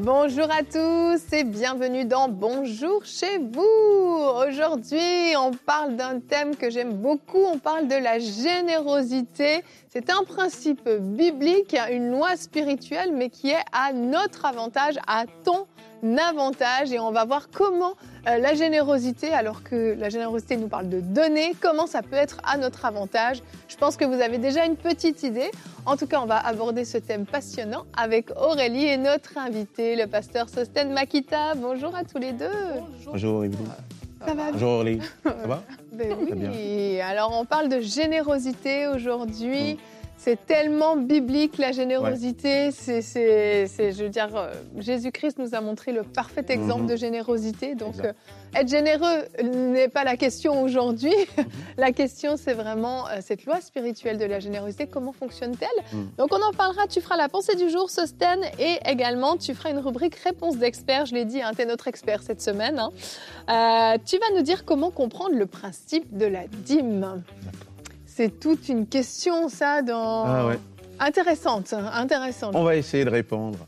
Bonjour à tous et bienvenue dans Bonjour chez vous. Aujourd'hui, on parle d'un thème que j'aime beaucoup, on parle de la générosité. C'est un principe biblique, une loi spirituelle, mais qui est à notre avantage, à ton. Et on va voir comment euh, la générosité, alors que la générosité nous parle de donner, comment ça peut être à notre avantage. Je pense que vous avez déjà une petite idée. En tout cas, on va aborder ce thème passionnant avec Aurélie et notre invité, le pasteur Sosten Makita. Bonjour à tous les deux. Bonjour Evelyne. Ça va Bonjour Aurélie. Ça va? Ben Très bien. oui. Alors, on parle de générosité aujourd'hui. C'est tellement biblique la générosité. C'est, c'est, c'est- je veux dire, euh, Jésus-Christ nous a montré le parfait exemple Mhm. de générosité. Donc, euh, être généreux n'est pas la question aujourd'hui. la question, c'est vraiment euh, cette loi spirituelle de la générosité. Comment fonctionne-t-elle Mhm. Donc, on en parlera. Tu feras la pensée du jour, Sosten, et également, tu feras une rubrique réponse d'expert. Je l'ai dit, hein, tu es notre expert cette semaine. hein. Tu vas nous dire comment comprendre le principe de la dîme. C'est toute une question, ça, dans... Ah ouais. Intéressante, intéressante. On va essayer de répondre.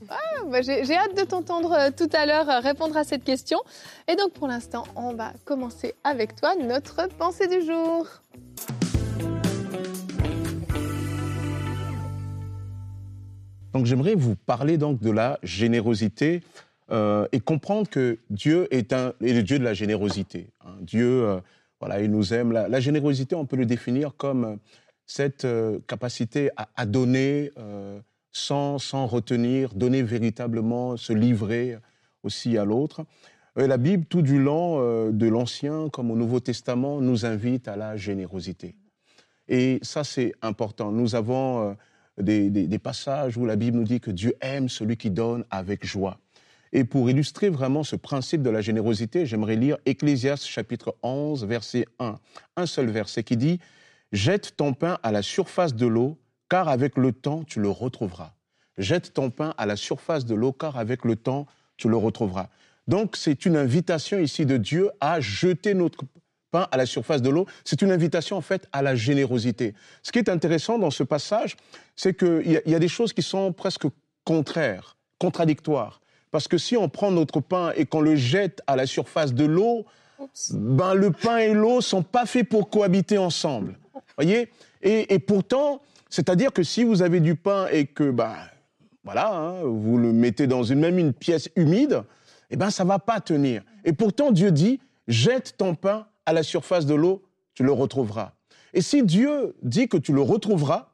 Bah, J'ai j'ai hâte de t'entendre euh, tout à l'heure euh, répondre à cette question. Et donc, pour l'instant, on va commencer avec toi notre pensée du jour. Donc j'aimerais vous parler donc de la générosité euh, et comprendre que Dieu est, un, est le Dieu de la générosité. hein. Dieu, voilà, il nous aime. La, générosité, on peut le définir comme euh, cette euh, capacité à, donner euh, sans, sans retenir, donner véritablement, se livrer aussi à l'autre. La Bible, tout du long de l'Ancien comme au Nouveau Testament, nous invite à la générosité. Et ça, c'est important. Nous avons des passages où la Bible nous dit que Dieu aime celui qui donne avec joie. Et pour illustrer vraiment ce principe de la générosité, j'aimerais lire Ecclésiaste chapitre 11, verset 1. Un seul verset qui dit Jette ton pain à la surface de l'eau, car avec le temps, tu le retrouveras. Jette ton pain à la surface de l'eau, car avec le temps, tu le retrouveras. Donc, c'est une invitation ici de Dieu à jeter notre pain à la surface de l'eau. C'est une invitation, en fait, à la générosité. Ce qui est intéressant dans ce passage, c'est qu'il y, y a des choses qui sont presque contraires, contradictoires. Parce que si on prend notre pain et qu'on le jette à la surface de l'eau, ben, le pain et l'eau sont pas faits pour cohabiter ensemble. Voyez? Et, et pourtant, c'est-à-dire que si vous avez du pain et que, ben, voilà, hein, vous le mettez dans une, même une pièce humide, eh ben, ça va pas tenir. Et pourtant, Dieu dit, jette ton pain à la surface de l'eau, tu le retrouveras. Et si Dieu dit que tu le retrouveras,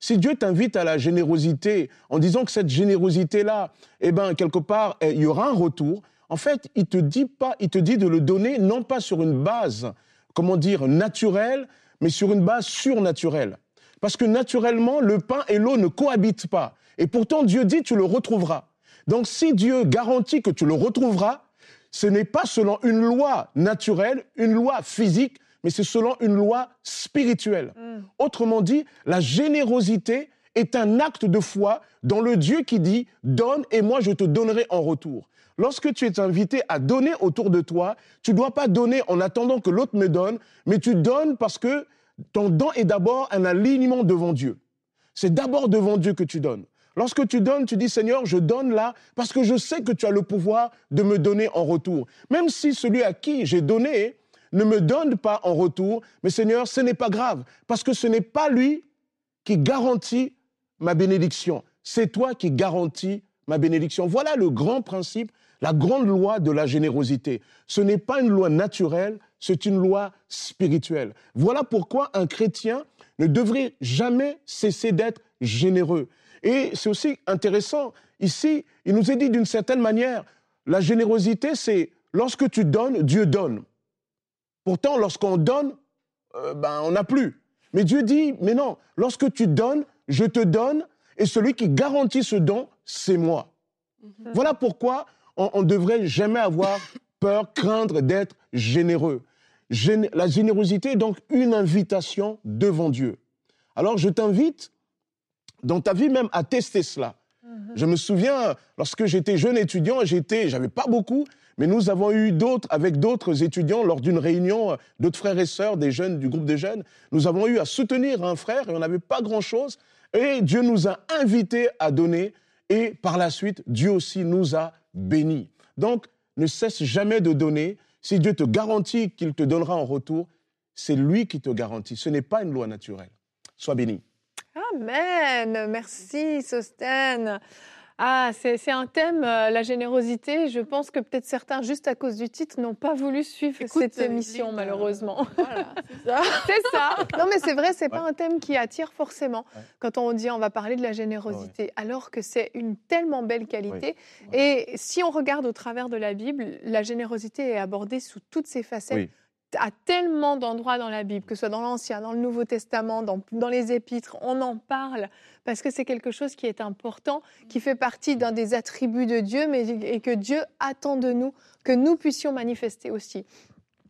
si Dieu t'invite à la générosité en disant que cette générosité-là, eh ben, quelque part, eh, il y aura un retour, en fait, il te dit pas, il te dit de le donner non pas sur une base, comment dire, naturelle, mais sur une base surnaturelle. Parce que naturellement, le pain et l'eau ne cohabitent pas. Et pourtant, Dieu dit, tu le retrouveras. Donc, si Dieu garantit que tu le retrouveras, ce n'est pas selon une loi naturelle, une loi physique, mais c'est selon une loi spirituelle. Autrement dit, la générosité est un acte de foi dans le Dieu qui dit donne et moi je te donnerai en retour. Lorsque tu es invité à donner autour de toi, tu ne dois pas donner en attendant que l'autre me donne, mais tu donnes parce que ton don est d'abord un alignement devant Dieu. C'est d'abord devant Dieu que tu donnes. Lorsque tu donnes, tu dis Seigneur, je donne là parce que je sais que tu as le pouvoir de me donner en retour. Même si celui à qui j'ai donné ne me donne pas en retour, mais Seigneur, ce n'est pas grave parce que ce n'est pas lui qui garantit ma bénédiction. C'est toi qui garantis ma bénédiction. Voilà le grand principe, la grande loi de la générosité. Ce n'est pas une loi naturelle, c'est une loi spirituelle. Voilà pourquoi un chrétien ne devrait jamais cesser d'être généreux. Et c'est aussi intéressant, ici, il nous est dit d'une certaine manière, la générosité, c'est lorsque tu donnes, Dieu donne. Pourtant, lorsqu'on donne, euh, ben, on n'a plus. Mais Dieu dit, mais non, lorsque tu donnes, je te donne, et celui qui garantit ce don, c'est moi. Voilà pourquoi on ne devrait jamais avoir peur, craindre d'être généreux. Gén- la générosité est donc une invitation devant Dieu. Alors je t'invite, dans ta vie même, à tester cela. Je me souviens, lorsque j'étais jeune étudiant, j'étais, j'avais pas beaucoup, mais nous avons eu d'autres, avec d'autres étudiants, lors d'une réunion, d'autres frères et sœurs, des jeunes, du groupe des jeunes, nous avons eu à soutenir un frère et on n'avait pas grand-chose. Et Dieu nous a invités à donner et par la suite, Dieu aussi nous a bénis. Donc, ne cesse jamais de donner. Si Dieu te garantit qu'il te donnera en retour, c'est lui qui te garantit. Ce n'est pas une loi naturelle. Sois béni. Amen. Merci, Sosten. Ah, c'est un thème, euh, la générosité. Je pense que peut-être certains, juste à cause du titre, n'ont pas voulu suivre cette euh, émission, malheureusement. voilà, c'est ça. c'est ça. Non, mais c'est vrai, c'est pas un thème qui attire forcément quand on dit on va parler de la générosité, alors que c'est une tellement belle qualité. Et si on regarde au travers de la Bible, la générosité est abordée sous toutes ses facettes à tellement d'endroits dans la Bible, que ce soit dans l'Ancien, dans le Nouveau Testament, dans, les Épîtres, on en parle parce que c'est quelque chose qui est important, qui fait partie d'un des attributs de Dieu, mais et que Dieu attend de nous que nous puissions manifester aussi.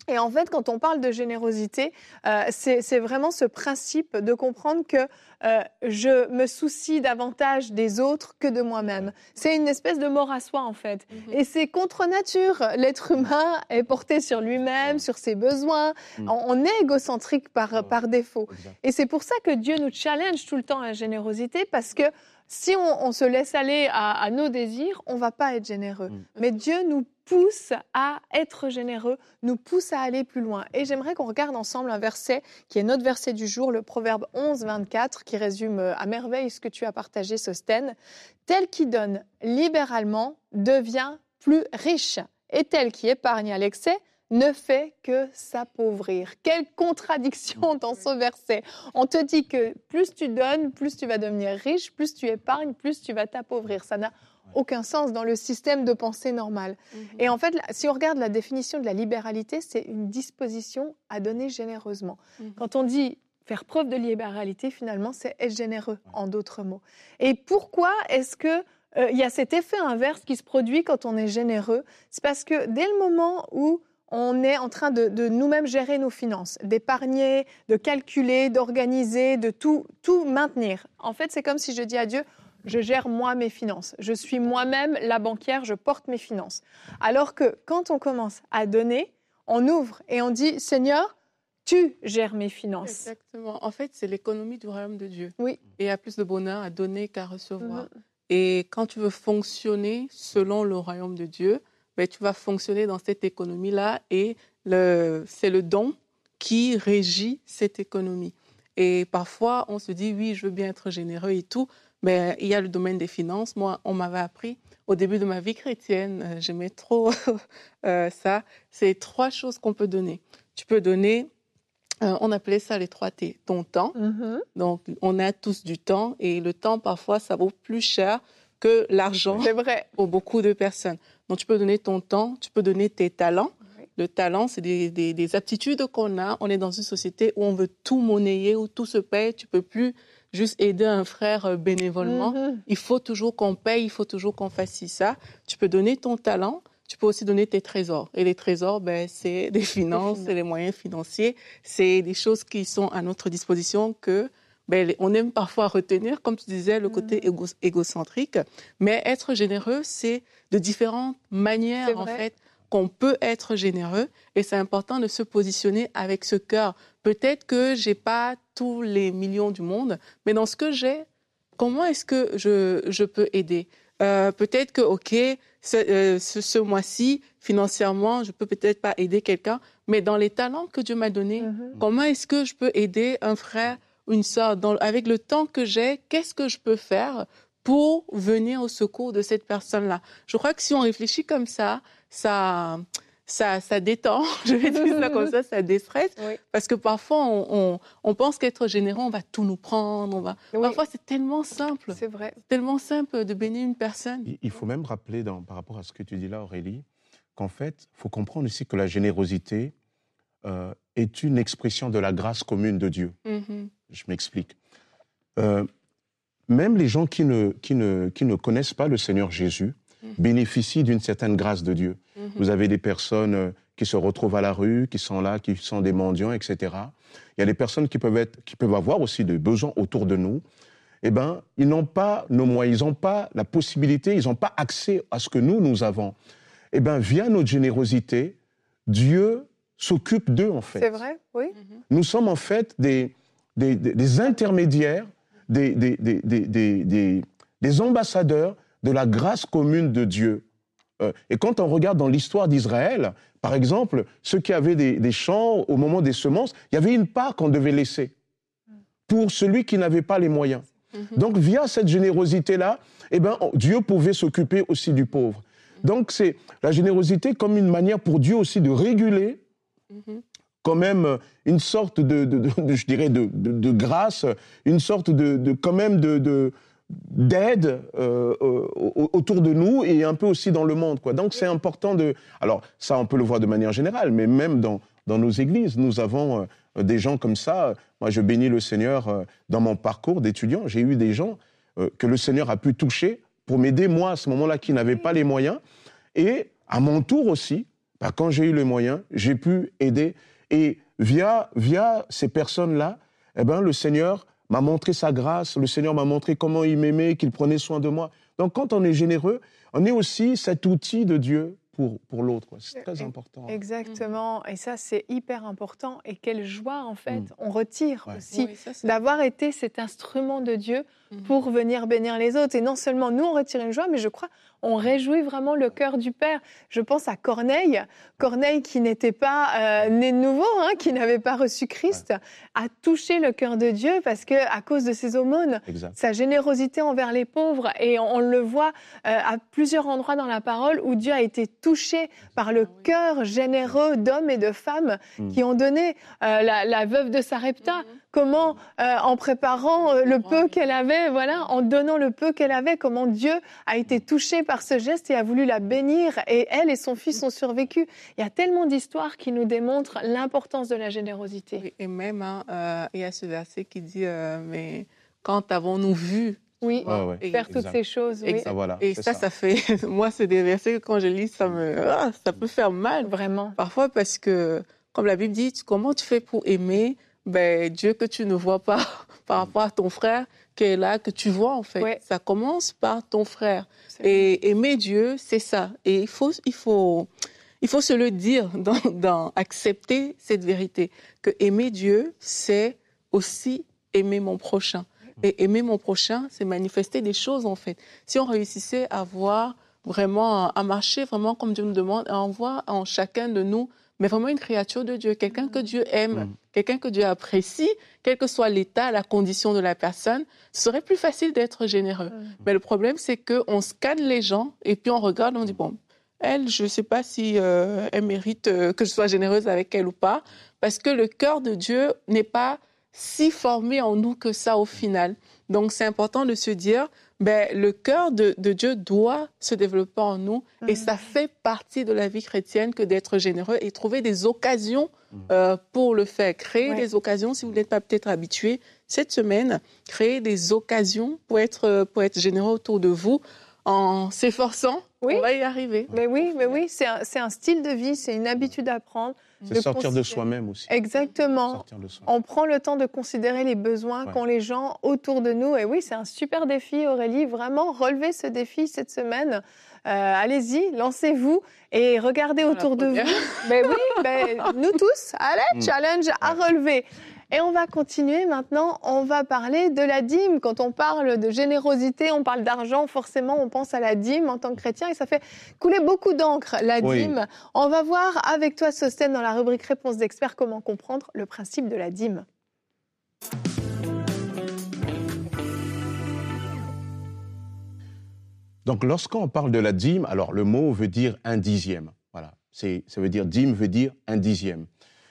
Et en fait, quand on parle de générosité, euh, c'est vraiment ce principe de comprendre que euh, je me soucie davantage des autres que de moi-même. C'est une espèce de mort à soi, en fait. Mhm. Et c'est contre nature. L'être humain est porté sur lui-même, sur ses besoins. Mhm. On, est égocentrique par, par défaut. Et c'est pour ça que Dieu nous challenge tout le temps à la générosité, parce que si on, se laisse aller à, nos désirs, on va pas être généreux. Mhm. Mais Dieu nous pousse à être généreux, nous pousse à aller plus loin. Et j'aimerais qu'on regarde ensemble un verset qui est notre verset du jour, le Proverbe 11, 24, qui résume euh, à merveille ce que tu as partagé, Sosten. Tel qui donne libéralement devient plus riche, et tel qui épargne à l'excès ne fait que s'appauvrir. Quelle contradiction dans ce verset. On te dit que plus tu donnes, plus tu vas devenir riche, plus tu épargnes, plus tu vas t'appauvrir. Ça n'a aucun sens dans le système de pensée normal. Mhm. Et en fait, si on regarde la définition de la libéralité, c'est une disposition à donner généreusement. Mhm. Quand on dit faire preuve de libéralité, finalement, c'est être généreux, en d'autres mots. Et pourquoi est-ce que euh, il y a cet effet inverse qui se produit quand on est généreux? C'est parce que dès le moment où on est en train de, de nous-mêmes gérer nos finances, d'épargner, de calculer, d'organiser, de tout, tout maintenir. En fait, c'est comme si je dis à Dieu, je gère moi mes finances. Je suis moi-même la banquière, je porte mes finances. Alors que quand on commence à donner, on ouvre et on dit Seigneur, tu gères mes finances. Exactement. En fait, c'est l'économie du royaume de Dieu. Oui. Et il y a plus de bonheur à donner qu'à recevoir. Mhm. Et quand tu veux fonctionner selon le royaume de Dieu, ben, tu vas fonctionner dans cette économie-là et c'est le don qui régit cette économie. Et parfois, on se dit, oui, je veux bien être généreux et tout, mais il y a le domaine des finances. Moi, on m'avait appris au début de ma vie chrétienne, euh, j'aimais trop euh, ça. C'est trois choses qu'on peut donner. Tu peux donner, euh, on appelait ça les trois T, ton temps. Mm-hmm. Donc, on a tous du temps et le temps, parfois, ça vaut plus cher que l'argent pour beaucoup de personnes. Donc, tu peux donner ton temps, tu peux donner tes talents. Le talent, c'est des, des, des, aptitudes qu'on a. On est dans une société où on veut tout monnayer, où tout se paye. Tu peux plus juste aider un frère euh, bénévolement. Mm-hmm. Il faut toujours qu'on paye, il faut toujours qu'on fasse ça. Tu peux donner ton talent, tu peux aussi donner tes trésors. Et les trésors, ben, c'est des finances, c'est les moyens financiers, c'est des choses qui sont à notre disposition que ben, on aime parfois retenir, comme tu disais, le côté mm-hmm. égocentrique. Mais être généreux, c'est de différentes manières, en fait, qu'on peut être généreux et c'est important de se positionner avec ce cœur. Peut-être que j'ai pas tous les millions du monde, mais dans ce que j'ai, comment est-ce que je, je peux aider? Euh, Peut-être que, OK, ce, euh, ce, mois-ci, financièrement, je peux peut-être pas aider quelqu'un, mais dans les talents que Dieu m'a donnés, mm-hmm. comment est-ce que je peux aider un frère, une sœur? Avec le temps que j'ai, qu'est-ce que je peux faire pour venir au secours de cette personne-là? Je crois que si on réfléchit comme ça, ça, ça, ça détend, je vais dire ça comme ça, ça déstresse. Parce que parfois, on, on, pense qu'être généreux, on va tout nous prendre. On va... Parfois, c'est tellement simple. C'est vrai. Tellement simple de bénir une personne. Il faut même rappeler, dans, par rapport à ce que tu dis là, Aurélie, qu'en fait, il faut comprendre aussi que la générosité euh, est une expression de la grâce commune de Dieu. Mm-hmm. Je m'explique. Euh, même les gens qui ne, qui, ne, qui ne connaissent pas le Seigneur Jésus, Mhm. Bénéficient d'une certaine grâce de Dieu. Mhm. Vous avez des personnes euh, qui se retrouvent à la rue, qui sont là, qui sont des mendiants, etc. Il y a des personnes qui peuvent, être, qui peuvent avoir aussi des besoins autour de nous. eh ben, ils n'ont pas nos moyens, ils n'ont pas la possibilité, ils n'ont pas accès à ce que nous, nous avons. Eh ben, via notre générosité, Dieu s'occupe d'eux, en fait. C'est vrai, oui. Nous sommes en fait des, des, des- des intermédiaires, des, des, des, des- des- des- des ambassadeurs de la grâce commune de Dieu. Euh, et quand on regarde dans l'histoire d'Israël, par exemple, ceux qui avaient des, des champs au moment des semences, il y avait une part qu'on devait laisser pour celui qui n'avait pas les moyens. Donc, via cette générosité-là, eh ben, Dieu pouvait s'occuper aussi du pauvre. Donc, c'est la générosité comme une manière pour Dieu aussi de réguler quand même euh, une sorte de, de- de- de- je dirais, de, grâce, une sorte de, quand même de- d'aide euh, au- autour de nous et un peu aussi dans le monde. Quoi. Donc c'est important de... Alors ça, on peut le voir de manière générale, mais même dans, dans nos églises, nous avons euh, des gens comme ça. Moi, je bénis le Seigneur euh, dans mon parcours d'étudiant. J'ai eu des gens que le Seigneur a pu toucher pour m'aider, moi, à ce moment-là, qui n'avais pas les moyens. Et à mon tour aussi, bah, quand j'ai eu les moyens, j'ai pu aider. Et via, via ces personnes-là, eh ben, le Seigneur m'a montré sa grâce, le Seigneur m'a montré comment il m'aimait, qu'il prenait soin de moi. Donc quand on est généreux, on est aussi cet outil de Dieu pour, pour l'autre. C'est très Et- important. Exactement. Et ça, c'est hyper important. Et quelle joie, en fait, Mm. on retire Ouais. aussi Oui, d'avoir été cet instrument de Dieu Mhm. pour venir bénir les autres. Et non seulement nous, on retire une joie, mais je crois, on réjouit vraiment le cœur du Père. Je pense à Corneille, Corneille qui n'était pas euh, né de nouveau, hein, qui n'avait pas reçu Christ, a touché le cœur de Dieu parce que à cause de ses aumônes, Exact. sa générosité envers les pauvres. Et on, on le voit euh, à plusieurs endroits dans la parole où Dieu a été touché par le cœur généreux d'hommes et de femmes Mm. qui ont donné euh, la, la veuve de Sarepta. Comment, euh, en préparant euh, le peu qu'elle avait, voilà, en donnant le peu qu'elle avait, comment Dieu a été touché par ce geste et a voulu la bénir. Et elle et son fils ont survécu. Il y a tellement d'histoires qui nous démontrent l'importance de la générosité. Oui, et même, hein, euh, il y a ce verset qui dit euh, Mais quand avons-nous vu? Oui, Ouais, ouais. Et- faire toutes exact. ces choses. Oui. Exact. Ça, voilà, Et ça, ça, fait. Moi, c'est des versets que quand je lis, ça me. ah, ça peut faire mal. Vraiment. Parfois, parce que, comme la Bible dit, comment tu fais pour aimer ben, Dieu que tu ne vois pas par rapport à ton frère qui est là, que tu vois en fait. Ouais. Ça commence par ton frère. Et aimer Dieu, c'est ça. Et il faut, il faut, il faut se le dire, dans, dans accepter cette vérité, que aimer Dieu, c'est aussi aimer mon prochain. Et aimer mon prochain, c'est manifester des choses en fait. Si on réussissait à voir vraiment, à marcher vraiment comme Dieu nous demande, à en voir en chacun de nous, mais vraiment une créature de Dieu, quelqu'un que Dieu aime, Mm. quelqu'un que Dieu apprécie, quel que soit l'état, la condition de la personne, ce serait plus facile d'être généreux. Mm. Mais le problème, c'est qu'on scanne les gens et puis on regarde, on dit, bon, elle, je ne sais pas si euh, elle mérite euh, que je sois généreuse avec elle ou pas, parce que le cœur de Dieu n'est pas si formé en nous que ça au final. Donc c'est important de se dire, ben, le cœur de, de Dieu doit se développer en nous et Mhm. ça fait partie de la vie chrétienne que d'être généreux et trouver des occasions euh, pour le faire. Créer Ouais. des occasions, si vous n'êtes pas peut-être habitué, cette semaine, créer des occasions pour être, euh, pour être généreux autour de vous en s'efforçant. Oui. On va y arriver. Mais oui, mais oui, c'est un, style de vie, c'est une habitude à prendre. C'est sortir de soi-même aussi. Exactement. Sortir de soi. On prend le temps de considérer les besoins Ouais. qu'ont les gens autour de nous. Et oui, c'est un super défi, Aurélie. Vraiment, relevez ce défi cette semaine. Euh, Allez-y, lancez-vous et regardez autour de vous. Ben oui, ben, nous tous, allez, Mm. challenge à relever. Et on va continuer maintenant, on va parler de la dîme. Quand on parle de générosité, on parle d'argent, forcément on pense à la dîme en tant que chrétien et ça fait couler beaucoup d'encre, la Oui. dîme. On va voir avec toi, Sosten, dans la rubrique Réponse d'experts, comment comprendre le principe de la dîme. Donc, lorsqu'on parle de la dîme, alors le mot veut dire un dixième. Voilà. Ça veut dire dîme veut dire un dixième.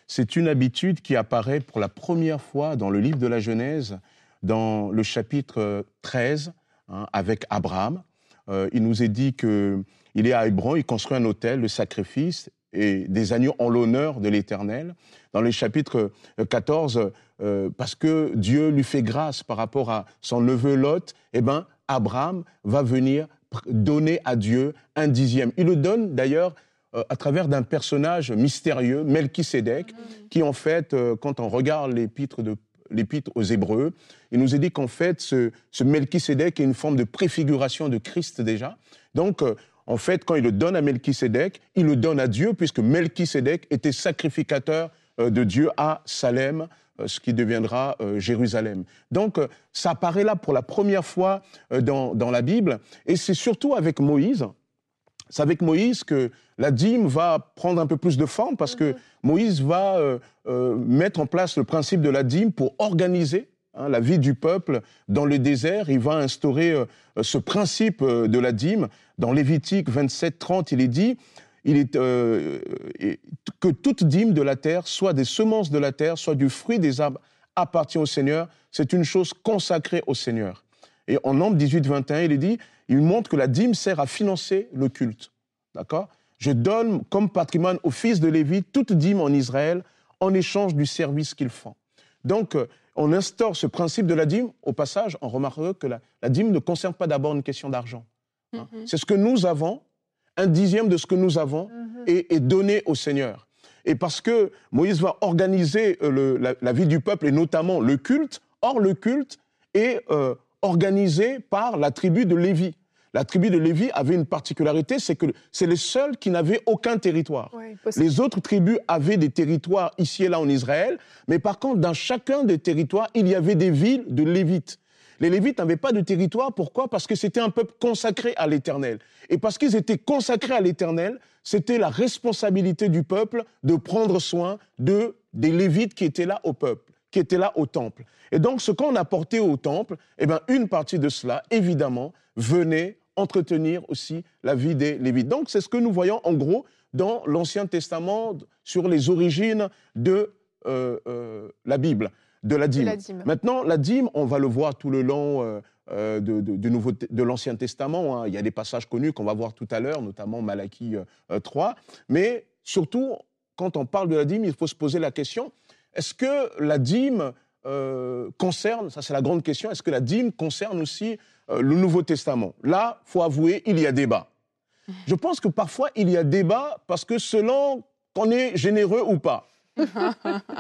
C'est une habitude qui apparaît pour la première fois dans le livre de la Genèse, dans le chapitre 13, hein, avec Abraham. Euh, il nous est dit que il est à Hébron, il construit un hôtel de sacrifice et des agneaux en l'honneur de l'Éternel. Dans le chapitre 14, euh, parce que Dieu lui fait grâce par rapport à son neveu Lot, eh ben, Abraham va venir donner à Dieu un dixième. Il le donne d'ailleurs euh, à travers d'un personnage mystérieux, Melchisédek, qui en fait, euh, quand on regarde l'épître de l'épître aux Hébreux, il nous est dit qu'en fait, ce, ce Melchisédek est une forme de préfiguration de Christ déjà. Donc, euh, en fait, quand il le donne à Melchisédek, il le donne à Dieu, puisque Melchisédek était sacrificateur de Dieu à Salem, ce qui deviendra euh, Jérusalem. Donc, ça apparaît là pour la première fois dans, dans la Bible, et c'est surtout avec Moïse. C'est avec Moïse que la dîme va prendre un peu plus de forme parce que mhm. Moïse va mettre en place le principe de la dîme pour organiser Hein, la vie du peuple dans le désert. Il va instaurer euh, ce principe euh, de la dîme. Dans Lévitique 27, 30, il est dit il est, euh, que toute dîme de la terre, soit des semences de la terre, soit du fruit des arbres, appartient au Seigneur. C'est une chose consacrée au Seigneur. Et en Nombre 18, 21, il est dit, il montre que la dîme sert à financer le culte. D'accord? Je donne comme patrimoine aux fils de Lévi toute dîme en Israël en échange du service qu'ils font. Donc, on instaure ce principe de la dîme, au passage, on remarquera que la, dîme ne concerne pas d'abord une question d'argent. Hein? Mhm. C'est ce que nous avons, un dixième de ce que nous avons mhm. est, donné au Seigneur. Et parce que Moïse va organiser euh, la, vie du peuple et notamment le culte, or le culte est euh, organisé par la tribu de Lévi la tribu de Lévi avait une particularité, c'est que c'est les seuls qui n'avaient aucun territoire. les autres tribus avaient des territoires ici et là en Israël, mais par contre, dans chacun des territoires, il y avait des villes de Lévites. Les Lévites n'avaient pas de territoire, pourquoi? Parce que c'était un peuple consacré à l'Éternel. Et parce qu'ils étaient consacrés à l'Éternel, c'était la responsabilité du peuple de prendre soin de, des Lévites qui étaient là au peuple, qui étaient là au temple. Et donc, ce qu'on apportait au temple, eh bien, une partie de cela, évidemment, venait entretenir aussi la vie des Lévites. Donc c'est ce que nous voyons en gros dans l'Ancien Testament sur les origines de euh, euh, la Bible, de la dîme. Maintenant, la dîme, on va le voir tout le long euh, de, de l'Ancien Testament. Hein. Il y a des passages connus qu'on va voir tout à l'heure, notamment Malachie 3. Mais surtout, quand on parle de la dîme, il faut se poser la question, est-ce que la dîme concerne, ça c'est la grande question, est-ce que la dîme concerne aussi euh, le Nouveau Testament? Là, faut avouer, il y a débat. Je pense que parfois, il y a débat parce que selon qu'on est généreux ou pas.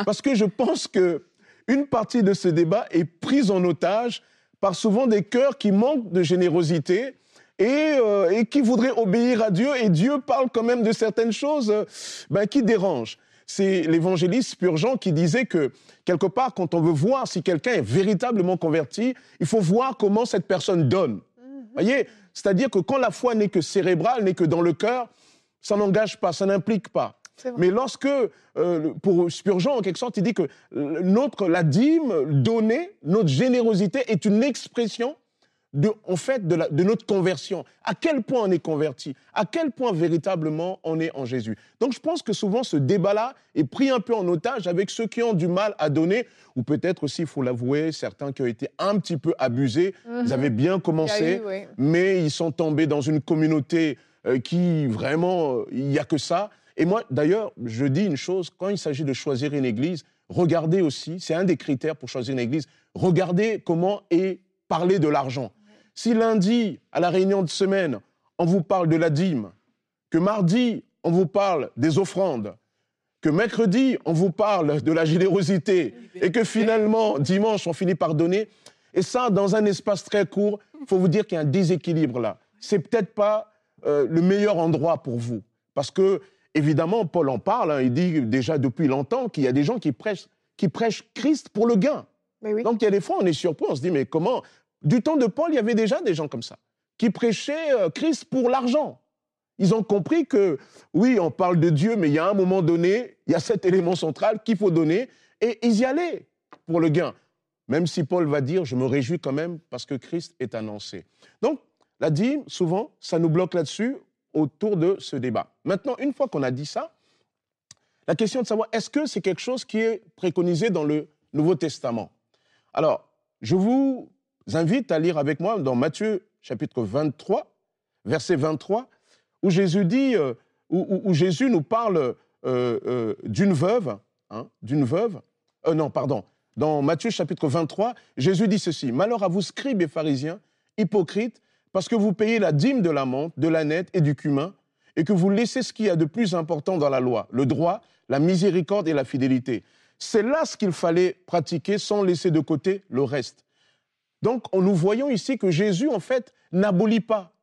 Parce que je pense que une partie de ce débat est prise en otage par souvent des cœurs qui manquent de générosité et, euh, et qui voudraient obéir à Dieu. Et Dieu parle quand même de certaines choses euh, ben, qui dérangent c'est l'évangéliste Spurgeon qui disait que quelque part, quand on veut voir si quelqu'un est véritablement converti, il faut voir comment cette personne donne. Mhm. voyez? C'est-à-dire que quand la foi n'est que cérébrale, n'est que dans le cœur, ça n'engage pas, ça n'implique pas. Mais lorsque, euh, pour Spurgeon, en quelque sorte, il dit que notre, la dîme donnée, notre générosité est une expression de, en fait, de, notre conversion. À quel point on est converti? À quel point véritablement on est en Jésus? Donc je pense que souvent ce débat-là est pris un peu en otage avec ceux qui ont du mal à donner, ou peut-être aussi, il faut l'avouer, certains qui ont été un petit peu abusés. Ils mhm. avaient bien commencé, mais ils sont tombés dans une communauté euh, qui vraiment, euh, il n'y a que ça. Et moi, d'ailleurs, je dis une chose, quand il s'agit de choisir une église, regardez aussi, c'est un des critères pour choisir une église, regardez comment est parler de l'argent. Si lundi, à la réunion de semaine, on vous parle de la dîme, que mardi, on vous parle des offrandes, que mercredi, on vous parle de la générosité, et que finalement, dimanche, on finit par donner, et ça, dans un espace très court, il faut vous dire qu'il y a un déséquilibre là. C'est peut-être pas euh, le meilleur endroit pour vous. Parce que, évidemment, Paul en parle, hein, il dit déjà depuis longtemps qu'il y a des gens qui prêchent, qui prêchent Christ pour le gain. Donc il y a des fois, on est surpris, on se dit, mais comment du temps de Paul, il y avait déjà des gens comme ça, qui prêchaient euh, Christ pour l'argent. Ils ont compris que, oui, on parle de Dieu, mais il y a un moment donné, il y a cet élément central qu'il faut donner, et ils y allaient pour le gain. Même si Paul va dire, je me réjouis quand même parce que Christ est annoncé. Donc, la dîme, souvent, ça nous bloque là-dessus autour de ce débat. Maintenant, une fois qu'on a dit ça, la question de savoir, est-ce que c'est quelque chose qui est préconisé dans le Nouveau Testament? Alors, je vous invite à lire avec moi dans Matthieu chapitre 23, verset 23, où Jésus dit, euh, Jésus nous parle euh, euh, d'une veuve, hein, d'une veuve. non, pardon. Dans Matthieu chapitre 23, Jésus dit ceci Malheur à vous, scribes et pharisiens, hypocrites, parce que vous payez la dîme de la menthe, de la nette et du cumin, et que vous laissez ce qu'il y a de plus important dans la loi, le droit, la miséricorde et la fidélité. c'est là ce qu'il fallait pratiquer sans laisser de côté le reste. Donc, nous voyons ici que Jésus, en fait, n'abolit pas,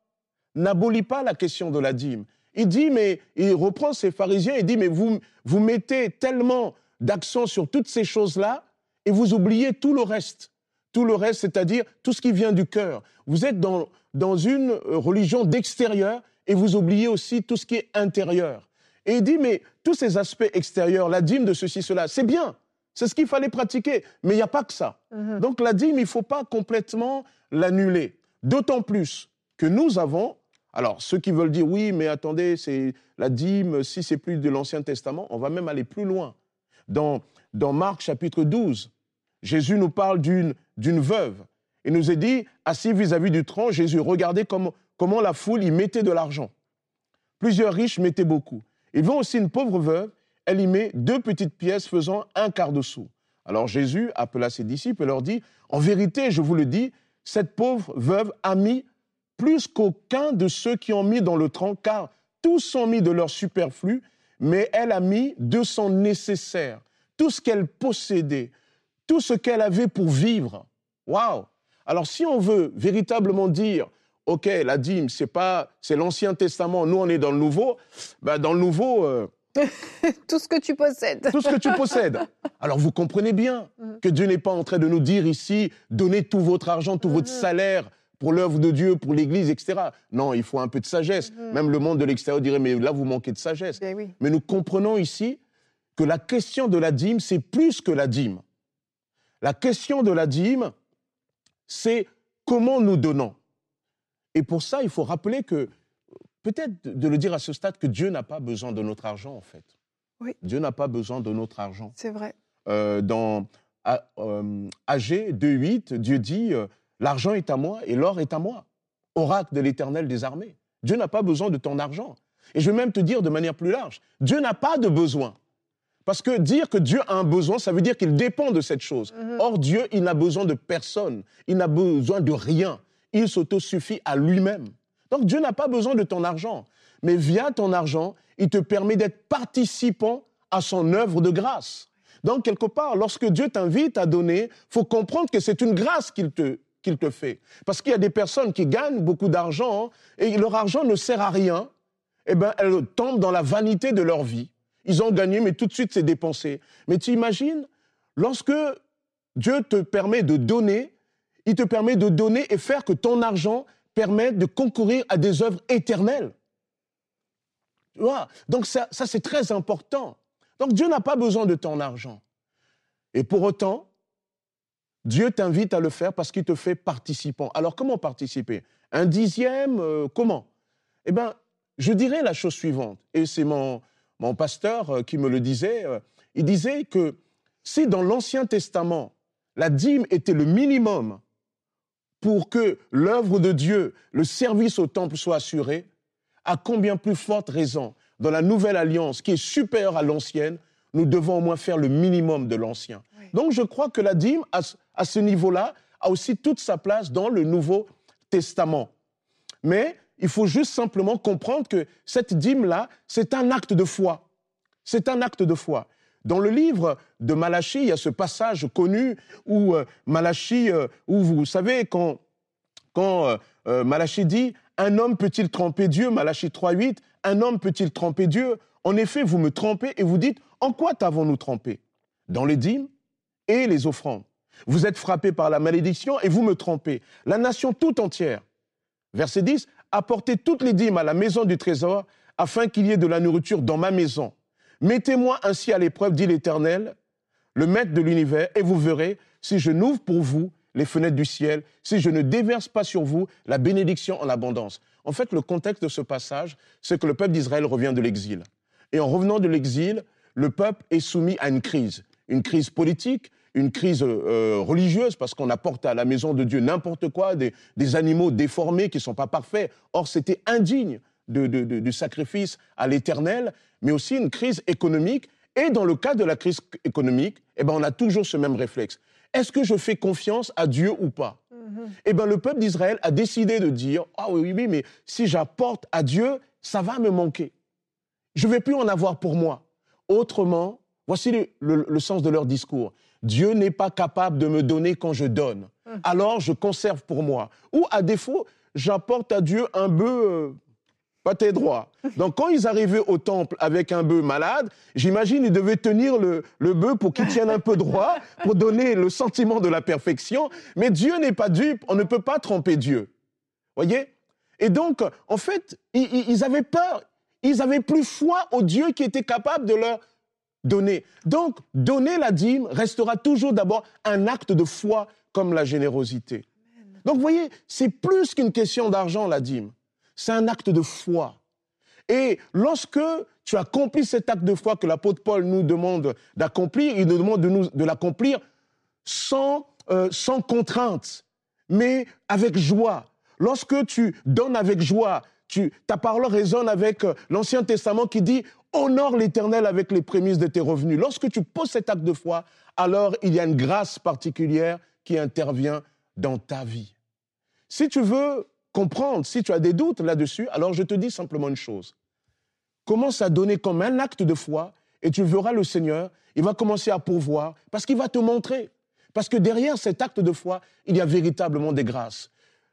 n'abolit pas la question de la dîme. Il dit, mais il reprend ses pharisiens et dit, mais vous, vous mettez tellement d'accent sur toutes ces choses-là et vous oubliez tout le reste. Tout le reste, c'est-à-dire tout ce qui vient du cœur. Vous êtes dans, dans une religion d'extérieur et vous oubliez aussi tout ce qui est intérieur. Et il dit, mais tous ces aspects extérieurs, la dîme de ceci, cela, c'est bien. C'est ce qu'il fallait pratiquer. Mais il n'y a pas que ça. Mhm. Donc la dîme, il ne faut pas complètement l'annuler. D'autant plus que nous avons, alors ceux qui veulent dire, oui, mais attendez, c'est la dîme, si c'est plus de l'Ancien Testament, on va même aller plus loin. Dans, dans Marc chapitre 12, Jésus nous parle d'une veuve. Il nous est dit, assis vis-à-vis du tronc, Jésus, regardez comment, comment la foule y mettait de l'argent. Plusieurs riches mettaient beaucoup. Ils vont aussi une pauvre veuve, elle y met deux petites pièces faisant un quart de sou. Alors Jésus appela ses disciples et leur dit, en vérité, je vous le dis, cette pauvre veuve a mis plus qu'aucun de ceux qui ont mis dans le tronc, car tous ont mis de leur superflu, mais elle a mis de son nécessaire, tout ce qu'elle possédait, tout ce qu'elle avait pour vivre. Waouh Alors si on veut véritablement dire ok, la dîme, c'est pas, c'est l'Ancien Testament, nous on est dans le Nouveau, ben, dans le Nouveau. Euh, tout ce que tu possèdes. tout ce que tu possèdes. Alors vous comprenez bien mm. que Dieu n'est pas en train de nous dire ici, donnez tout votre argent, tout votre mm-hmm. salaire pour l'œuvre de Dieu, pour l'Église, etc. Non, il faut un peu de sagesse. Mm-hmm. Même le monde de l'extérieur dirait, mais là, vous manquez de sagesse. Ben mais nous comprenons ici que la question de la dîme, c'est plus que la dîme. La question de la dîme, c'est comment nous donnons. Et pour ça, il faut rappeler que, peut-être de le dire à ce stade, que Dieu n'a pas besoin de notre argent, en fait. Oui. Dieu n'a pas besoin de notre argent. C'est vrai. Euh, dans euh, AG 2.8, Dieu dit euh, L'argent est à moi et l'or est à moi. Oracle de l'éternel des armées. Dieu n'a pas besoin de ton argent. Et je vais même te dire de manière plus large Dieu n'a pas de besoin. Parce que dire que Dieu a un besoin, ça veut dire qu'il dépend de cette chose. Mhm. Or, Dieu, il n'a besoin de personne. Il n'a besoin de rien il s'autosuffit à lui-même. Donc Dieu n'a pas besoin de ton argent, mais via ton argent, il te permet d'être participant à son œuvre de grâce. Donc quelque part, lorsque Dieu t'invite à donner, faut comprendre que c'est une grâce qu'il te qu'il te fait. Parce qu'il y a des personnes qui gagnent beaucoup d'argent et leur argent ne sert à rien. Eh bien, elles tombent dans la vanité de leur vie. Ils ont gagné, mais tout de suite, c'est dépensé. Mais tu imagines, lorsque Dieu te permet de donner, il te permet de donner et faire que ton argent permette de concourir à des œuvres éternelles. Tu vois? Donc ça, ça c'est très important. Donc Dieu n'a pas besoin de ton argent. Et pour autant, Dieu t'invite à le faire parce qu'il te fait participant. Alors comment participer? Un dixième euh, Comment? Eh bien, je dirais la chose suivante, et c'est mon, mon pasteur euh, qui me le disait, euh, il disait que si dans l'Ancien Testament, la dîme était le minimum pour que l'œuvre de Dieu, le service au temple soit assuré, à combien plus forte raison, dans la nouvelle alliance qui est supérieure à l'ancienne, nous devons au moins faire le minimum de l'ancien. Donc je crois que la dîme, à, ce niveau-là, a aussi toute sa place dans le Nouveau Testament. Mais il faut juste simplement comprendre que cette dîme-là, c'est un acte de foi. C'est un acte de foi. Dans le livre de Malachie, il y a ce passage connu où euh, Malachie, euh, où vous savez, quand, quand euh, Malachie dit Un homme peut-il tromper Dieu? Malachie 3.8 Un homme peut-il tromper Dieu? En effet, vous me trompez et vous dites En quoi t'avons-nous trompé Dans les dîmes et les offrandes. Vous êtes frappés par la malédiction et vous me trompez. La nation tout entière. Verset 10 Apportez toutes les dîmes à la maison du trésor afin qu'il y ait de la nourriture dans ma maison. Mettez-moi ainsi à l'épreuve, dit l'Éternel, le Maître de l'univers, et vous verrez si je n'ouvre pour vous les fenêtres du ciel, si je ne déverse pas sur vous la bénédiction en abondance. En fait, le contexte de ce passage, c'est que le peuple d'Israël revient de l'exil. Et en revenant de l'exil, le peuple est soumis à une crise. Une crise politique, une crise euh, religieuse, parce qu'on apporte à la maison de Dieu n'importe quoi, des, animaux déformés qui ne sont pas parfaits. Or, c'était indigne de, du sacrifice à l'éternel, mais aussi une crise économique. Et dans le cas de la crise économique, eh ben, on a toujours ce même réflexe. Est-ce que je fais confiance à Dieu ou pas? Mm-hmm. Eh ben, le peuple d'Israël a décidé de dire Ah oui, oui, mais si j'apporte à Dieu, ça va me manquer. Je ne vais plus en avoir pour moi. Autrement, Voici le, sens de leur discours. Dieu n'est pas capable de me donner quand je donne. Hum. Alors je conserve pour moi. Ou à défaut, j'apporte à Dieu un bœuf euh, tes droit. Donc quand ils arrivaient au temple avec un bœuf malade, j'imagine ils devaient tenir le, le bœuf pour qu'il tienne un peu droit, pour donner le sentiment de la perfection. Mais Dieu n'est pas dupe, on ne peut pas tromper Dieu. Voyez? Et donc, en fait, ils, ils avaient peur, ils avaient plus foi au Dieu qui était capable de leur donner. Donc, donner la dîme restera toujours d'abord un acte de foi comme la générosité. Donc, vous voyez, c'est plus qu'une question d'argent, la dîme c'est un acte de foi. Et lorsque tu accomplis cet acte de foi que l'apôtre Paul nous demande d'accomplir, il nous demande de, l'accomplir sans, euh, sans contrainte, mais avec joie. Lorsque tu donnes avec joie, tu, ta parole résonne avec euh, l'Ancien Testament qui dit Honore l'Éternel avec les prémices de tes revenus. Lorsque tu poses cet acte de foi, alors il y a une grâce particulière qui intervient dans ta vie. Si tu veux comprendre. Si tu as des doutes là-dessus, alors je te dis simplement une chose. Commence à donner comme un acte de foi et tu verras le Seigneur, il va commencer à pourvoir parce qu'il va te montrer. Parce que derrière cet acte de foi, il y a véritablement des grâces.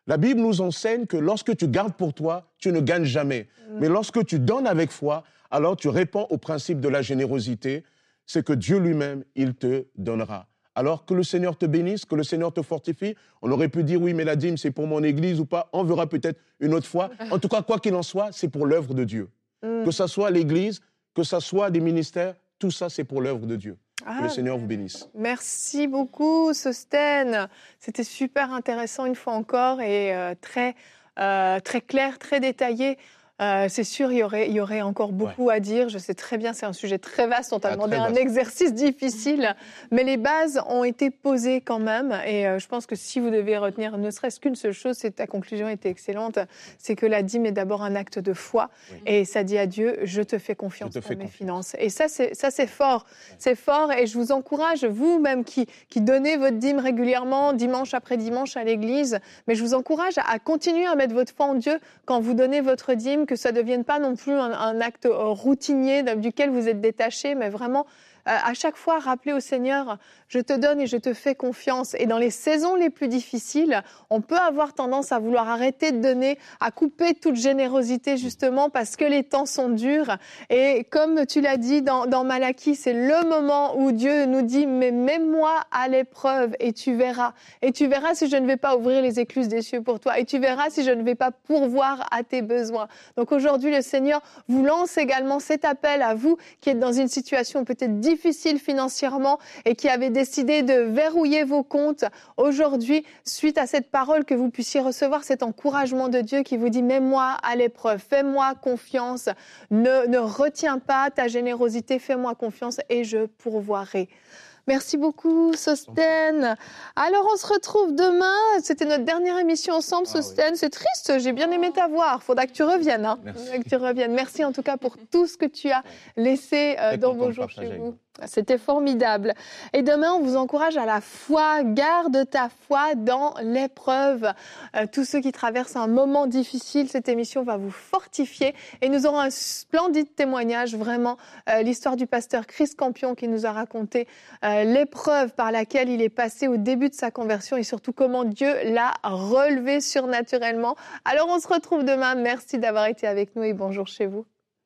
La Bible nous enseigne que lorsque tu gardes pour toi, tu ne gagnes jamais. Mm. Mais lorsque tu donnes avec foi, alors tu réponds au principe de la générosité, c'est que Dieu lui-même, il te donnera. Alors que le Seigneur te bénisse, que le Seigneur te fortifie. On aurait pu dire oui, mais la dîme, c'est pour mon église ou pas. On verra peut-être une autre fois. En tout cas, quoi qu'il en soit, c'est pour l'œuvre de Dieu. Mm. Que ce soit l'église, que ce soit des ministères, tout ça, c'est pour l'œuvre de Dieu. que le ah, Seigneur vous bénisse. Merci beaucoup, Sosten. C'était super intéressant une fois encore et euh, très, euh, très clair, très détaillé. Euh, c'est sûr, il y, aurait, il y aurait encore beaucoup à dire. Je sais très bien, c'est un sujet très vaste. On t'a ah, demandé un exercice difficile. Mais les bases ont été posées quand même. Et euh, je pense que si vous devez retenir ne serait-ce qu'une seule chose, c'est ta conclusion était excellente. C'est que la dîme est d'abord un acte de foi. Et ça dit à Dieu, je te fais confiance dans mes finances. Et ça, c'est, ça, c'est fort. C'est fort. Et je vous encourage, vous-même qui, qui donnez votre dîme régulièrement, dimanche après dimanche à l'église, mais je vous encourage à continuer à mettre votre foi en Dieu quand vous donnez votre dîme que ça ne devienne pas non plus un, acte euh, routinier duquel vous êtes détaché, mais vraiment euh, à chaque fois rappeler au Seigneur, je te donne et je te fais confiance. Et dans les saisons les plus difficiles, on peut avoir tendance à vouloir arrêter de donner, à couper toute générosité justement parce que les temps sont durs. Et comme tu l'as dit dans, dans Malachie, c'est le moment où Dieu nous dit, mais mets-moi à l'épreuve et tu verras. Et tu verras si je ne vais pas ouvrir les écluses des cieux pour toi. Et tu verras si je ne vais pas pourvoir à tes besoins. Donc aujourd'hui, le Seigneur vous lance également cet appel à vous qui êtes dans une situation peut-être difficile financièrement et qui avez décidé de verrouiller vos comptes aujourd'hui, suite à cette parole, que vous puissiez recevoir cet encouragement de Dieu qui vous dit, mets-moi à l'épreuve, fais-moi confiance, ne, ne retiens pas ta générosité, fais-moi confiance et je pourvoirai. Merci beaucoup, Sosten. Alors, on se retrouve demain. C'était notre dernière émission ensemble, ah Sosten. C'est triste, j'ai bien aimé t'avoir. Faudra que tu reviennes. Hein. Merci. Que tu reviennes. Merci en tout cas pour tout ce que tu as laissé euh, dans vos jours chez vous. C'était formidable. Et demain, on vous encourage à la foi. Garde ta foi dans l'épreuve. Euh, tous ceux qui traversent un moment difficile, cette émission va vous fortifier. Et nous aurons un splendide témoignage, vraiment, euh, l'histoire du pasteur Chris Campion qui nous a raconté euh, l'épreuve par laquelle il est passé au début de sa conversion et surtout comment Dieu l'a relevé surnaturellement. Alors, on se retrouve demain. Merci d'avoir été avec nous et bonjour chez vous.